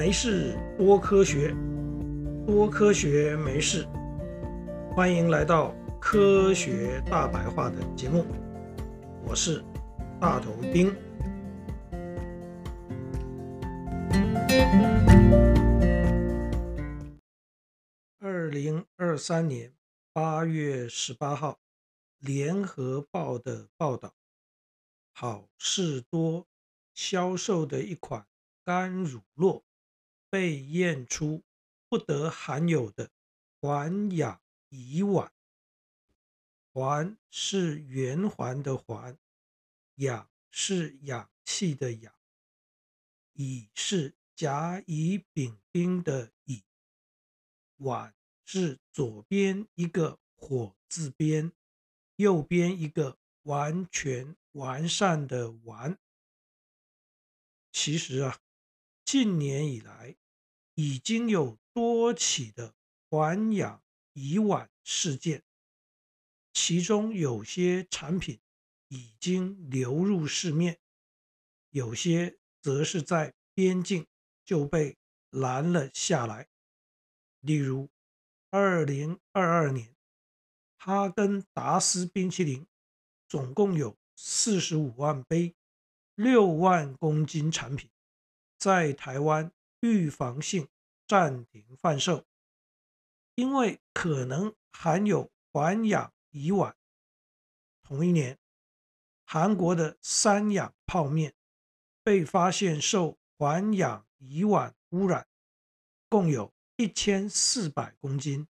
没事，多科学，多科学没事。欢迎来到科学大白话的节目，我是大头丁。二零二三年八月十八号，《联合报》的报道，好事多销售的一款干乳酪。被验出不得含有的环氧乙烷，环是圆环的环，氧是氧气的氧，乙是甲乙丙丁的乙，烷是左边一个火字边，右边一个完全完善的完。其实啊，近年以来，已经有多起的环氧乙烷事件，其中有些产品已经流入市面，有些则是在边境就被拦了下来。例如，二零二二年，哈根达斯冰淇淋总共有四十五万杯、六万公斤产品在台湾。预防性暂停贩售，因为可能含有环氧乙烷。同一年，韩国的三养泡面被发现受环氧乙烷污染，共有一千四百公斤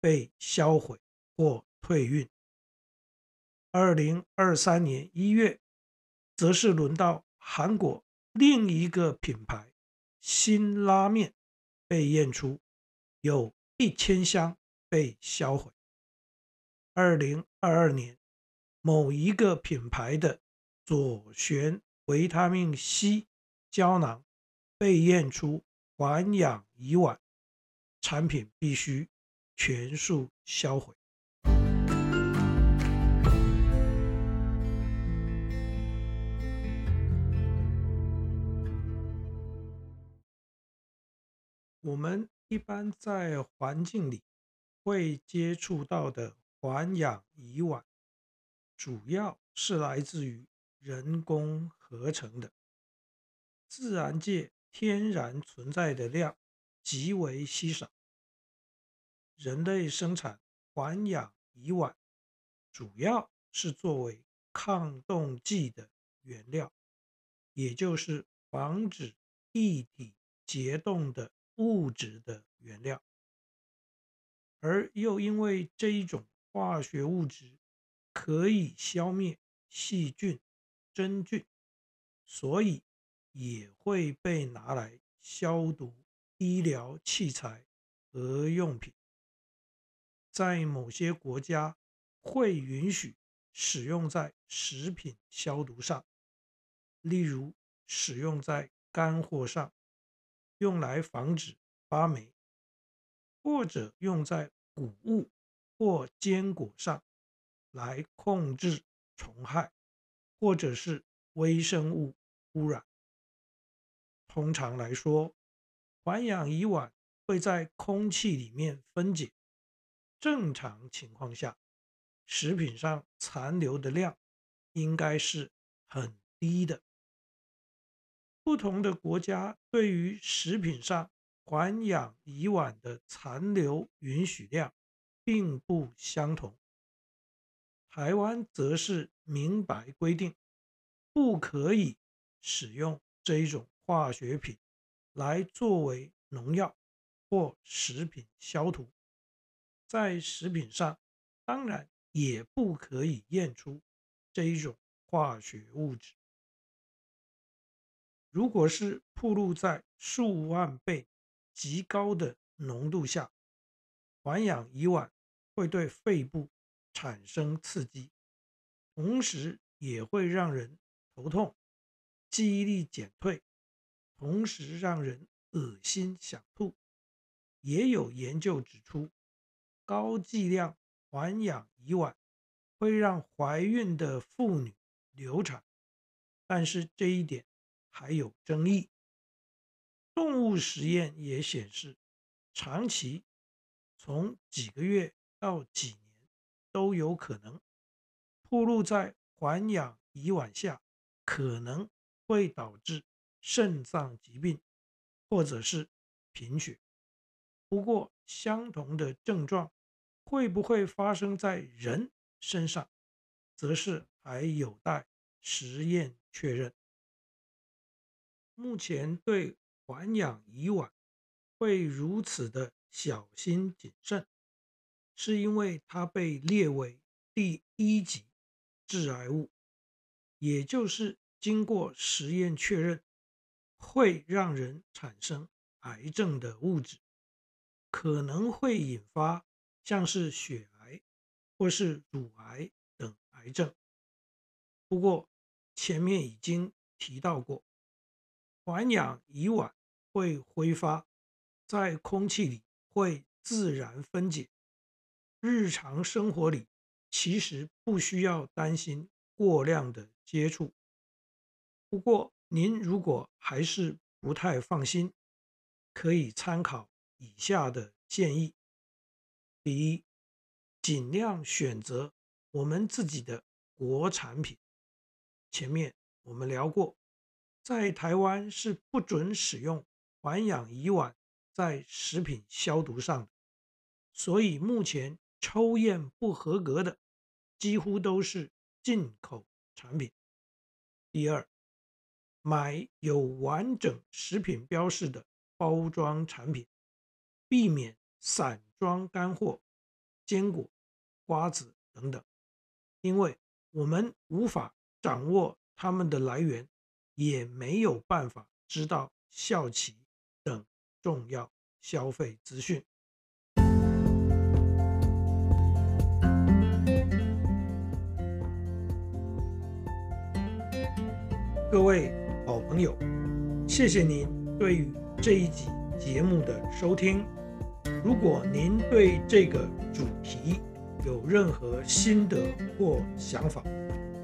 被销毁或退运。二零二三年一月，则是轮到韩国另一个品牌。新拉面被验出有一千箱被销毁。二零二二年，某一个品牌的左旋维他命 C 胶囊被验出环氧乙烷，产品必须全数销毁。我们一般在环境里会接触到的环氧乙烷，主要是来自于人工合成的，自然界天然存在的量极为稀少。人类生产环氧乙烷，主要是作为抗冻剂的原料，也就是防止液体结冻的。物质的原料，而又因为这一种化学物质可以消灭细菌、真菌，所以也会被拿来消毒医疗器材和用品。在某些国家会允许使用在食品消毒上，例如使用在干货上。用来防止发霉，或者用在谷物或坚果上，来控制虫害，或者是微生物污染。通常来说，环氧乙烷会在空气里面分解。正常情况下，食品上残留的量应该是很低的。不同的国家对于食品上环氧乙烷的残留允许量并不相同。台湾则是明白规定，不可以使用这一种化学品来作为农药或食品消毒。在食品上，当然也不可以验出这一种化学物质。如果是暴露在数万倍极高的浓度下，环氧乙烷会对肺部产生刺激，同时也会让人头痛、记忆力减退，同时让人恶心想吐。也有研究指出，高剂量环氧乙烷会让怀孕的妇女流产，但是这一点。还有争议。动物实验也显示，长期从几个月到几年都有可能暴露在环氧乙烷下，可能会导致肾脏疾病或者是贫血。不过，相同的症状会不会发生在人身上，则是还有待实验确认。目前对环氧乙烷会如此的小心谨慎，是因为它被列为第一级致癌物，也就是经过实验确认会让人产生癌症的物质。可能会引发像是血癌或是乳癌等癌症。不过前面已经提到过，环氧乙烷会挥发，在空气里会自然分解。日常生活里其实不需要担心过量的接触。不过您如果还是不太放心，可以参考。以下的建议：第一，尽量选择我们自己的国产品。前面我们聊过，在台湾是不准使用环氧乙烷在食品消毒上的，所以目前抽验不合格的几乎都是进口产品。第二，买有完整食品标示的包装产品。避免散装干货、坚果、瓜子等等，因为我们无法掌握它们的来源，也没有办法知道校企等重要消费资讯。各位好朋友，谢谢您对于这一集节目的收听。如果您对这个主题有任何心得或想法，